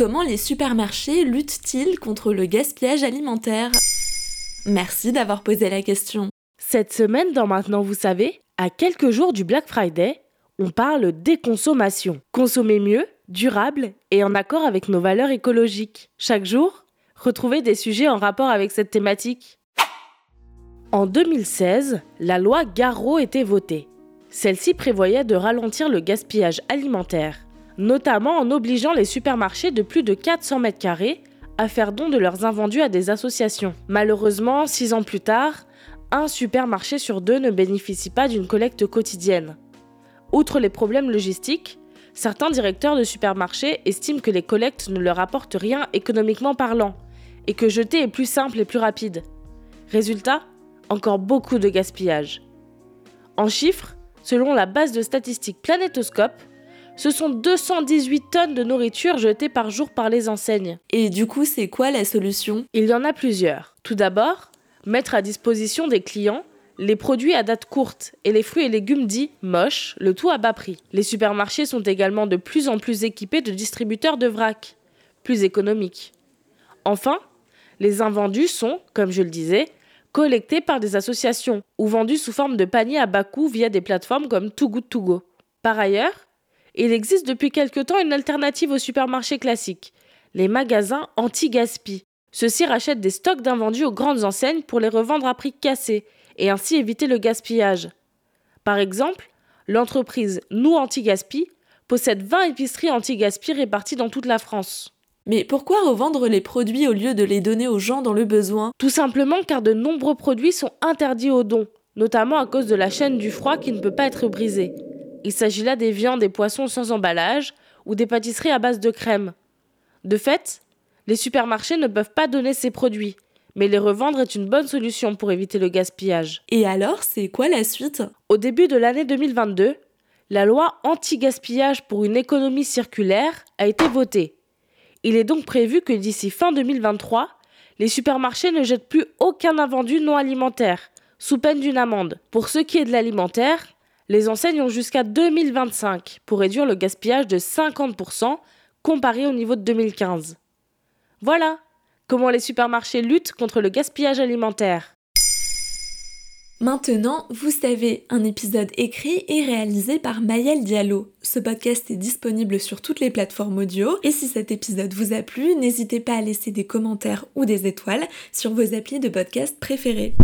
Comment les supermarchés luttent-ils contre le gaspillage alimentaire? Merci d'avoir posé la question. Cette semaine, dans Maintenant vous savez, à quelques jours du Black Friday, on parle déconsommation. Consommer mieux, durable et en accord avec nos valeurs écologiques. Chaque jour, retrouvez des sujets en rapport avec cette thématique. En 2016, la loi Garot était votée. Celle-ci prévoyait de ralentir le gaspillage alimentaire, notamment en obligeant les supermarchés de plus de 400 mètres carrés à faire don de leurs invendus à des associations. Malheureusement, six ans plus tard, un supermarché sur deux ne bénéficie pas d'une collecte quotidienne. Outre les problèmes logistiques, certains directeurs de supermarchés estiment que les collectes ne leur apportent rien économiquement parlant, et que jeter est plus simple et plus rapide. Résultat, encore beaucoup de gaspillage. En chiffres, selon la base de statistiques Planétoscope, ce sont 218 tonnes de nourriture jetées par jour par les enseignes. Et du coup, c'est quoi la solution? Il y en a plusieurs. Tout d'abord, mettre à disposition des clients les produits à date courte et les fruits et légumes dits moches, le tout à bas prix. Les supermarchés sont également de plus en plus équipés de distributeurs de vrac, plus économiques. Enfin, les invendus sont, comme je le disais, collectés par des associations ou vendus sous forme de paniers à bas coût via des plateformes comme Too Good To Go. Par ailleurs, il existe depuis quelque temps une alternative aux supermarchés classiques, les magasins anti-gaspi. Ceux-ci rachètent des stocks d'invendus aux grandes enseignes pour les revendre à prix cassé et ainsi éviter le gaspillage. Par exemple, l'entreprise Nous Anti-Gaspi possède 20 épiceries anti-gaspi réparties dans toute la France. Mais pourquoi revendre les produits au lieu de les donner aux gens dans le besoin? Tout simplement car de nombreux produits sont interdits aux dons, notamment à cause de la chaîne du froid qui ne peut pas être brisée. Il s'agit là des viandes et poissons sans emballage ou des pâtisseries à base de crème. De fait, les supermarchés ne peuvent pas donner ces produits, mais les revendre est une bonne solution pour éviter le gaspillage. Et alors, c'est quoi la suite? Au début de l'année 2022, la loi anti-gaspillage pour une économie circulaire a été votée. Il est donc prévu que d'ici fin 2023, les supermarchés ne jettent plus aucun invendu non alimentaire, sous peine d'une amende. Pour ce qui est de l'alimentaire, les enseignes ont jusqu'à 2025 pour réduire le gaspillage de 50% comparé au niveau de 2015. Voilà comment les supermarchés luttent contre le gaspillage alimentaire. Maintenant, vous savez, un épisode écrit et réalisé par Mayel Diallo. Ce podcast est disponible sur toutes les plateformes audio et si cet épisode vous a plu, n'hésitez pas à laisser des commentaires ou des étoiles sur vos applis de podcast préférés.